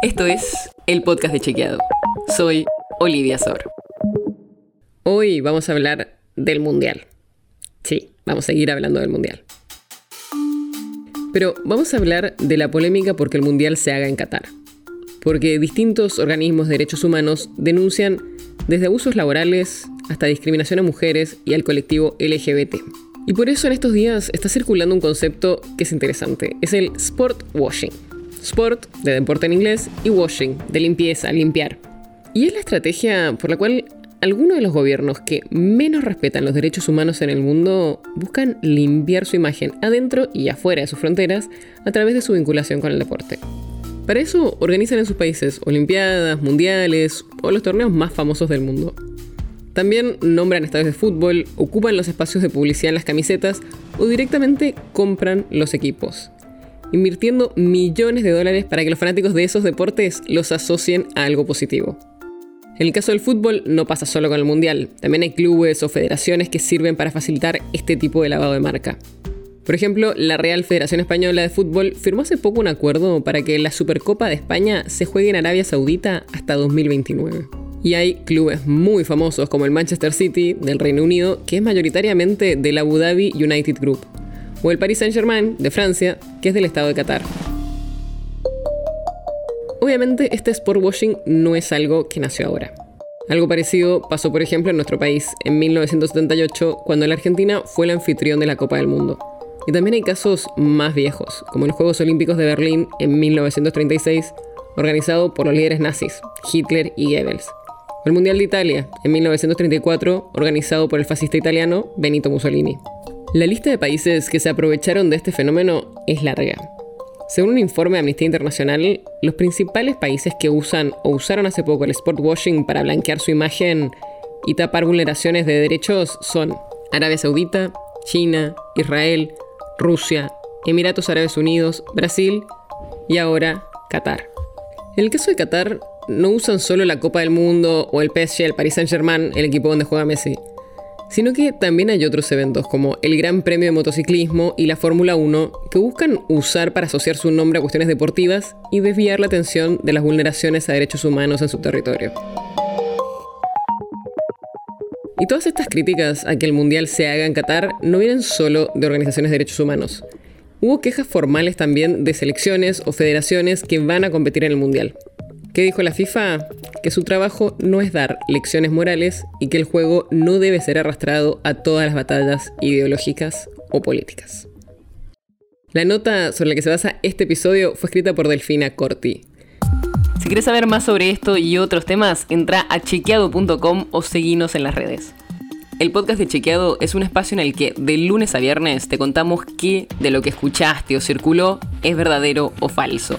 Esto es el podcast de Chequeado. Soy Olivia Sor. Hoy vamos a hablar del Mundial. Sí, vamos a seguir hablando del Mundial. Pero vamos a hablar de la polémica porque el Mundial se haga en Qatar. Porque distintos organismos de derechos humanos denuncian desde abusos laborales hasta discriminación a mujeres y al colectivo LGBT. Y por eso en estos días está circulando un concepto que es interesante. Es el sport washing. Sport, de deporte en inglés, y washing, de limpieza, limpiar. Y es la estrategia por la cual algunos de los gobiernos que menos respetan los derechos humanos en el mundo buscan limpiar su imagen adentro y afuera de sus fronteras a través de su vinculación con el deporte. Para eso organizan en sus países Olimpiadas, Mundiales o los torneos más famosos del mundo. También nombran estadios de fútbol, ocupan los espacios de publicidad en las camisetas o directamente compran los equipos invirtiendo millones de dólares para que los fanáticos de esos deportes los asocien a algo positivo. En el caso del fútbol no pasa solo con el Mundial, también hay clubes o federaciones que sirven para facilitar este tipo de lavado de marca. Por ejemplo, la Real Federación Española de Fútbol firmó hace poco un acuerdo para que la Supercopa de España se juegue en Arabia Saudita hasta 2029. Y hay clubes muy famosos como el Manchester City del Reino Unido, que es mayoritariamente del Abu Dhabi United Group o el Paris Saint-Germain de Francia, que es del estado de Qatar. Obviamente este sport washing no es algo que nació ahora. Algo parecido pasó, por ejemplo, en nuestro país en 1978, cuando la Argentina fue el anfitrión de la Copa del Mundo. Y también hay casos más viejos, como los Juegos Olímpicos de Berlín en 1936, organizado por los líderes nazis, Hitler y Goebbels. O el Mundial de Italia en 1934, organizado por el fascista italiano Benito Mussolini. La lista de países que se aprovecharon de este fenómeno es larga. Según un informe de Amnistía Internacional, los principales países que usan o usaron hace poco el sport washing para blanquear su imagen y tapar vulneraciones de derechos son Arabia Saudita, China, Israel, Rusia, Emiratos Árabes Unidos, Brasil y ahora Qatar. En el caso de Qatar, no usan solo la Copa del Mundo o el PSG, el Paris Saint-Germain, el equipo donde juega Messi sino que también hay otros eventos como el Gran Premio de Motociclismo y la Fórmula 1 que buscan usar para asociar su nombre a cuestiones deportivas y desviar la atención de las vulneraciones a derechos humanos en su territorio. Y todas estas críticas a que el Mundial se haga en Qatar no vienen solo de organizaciones de derechos humanos. Hubo quejas formales también de selecciones o federaciones que van a competir en el Mundial. ¿Qué dijo la FIFA? Que su trabajo no es dar lecciones morales y que el juego no debe ser arrastrado a todas las batallas ideológicas o políticas. La nota sobre la que se basa este episodio fue escrita por Delfina Corti. Si quieres saber más sobre esto y otros temas, entra a chequeado.com o seguinos en las redes. El podcast de Chequeado es un espacio en el que de lunes a viernes te contamos qué de lo que escuchaste o circuló es verdadero o falso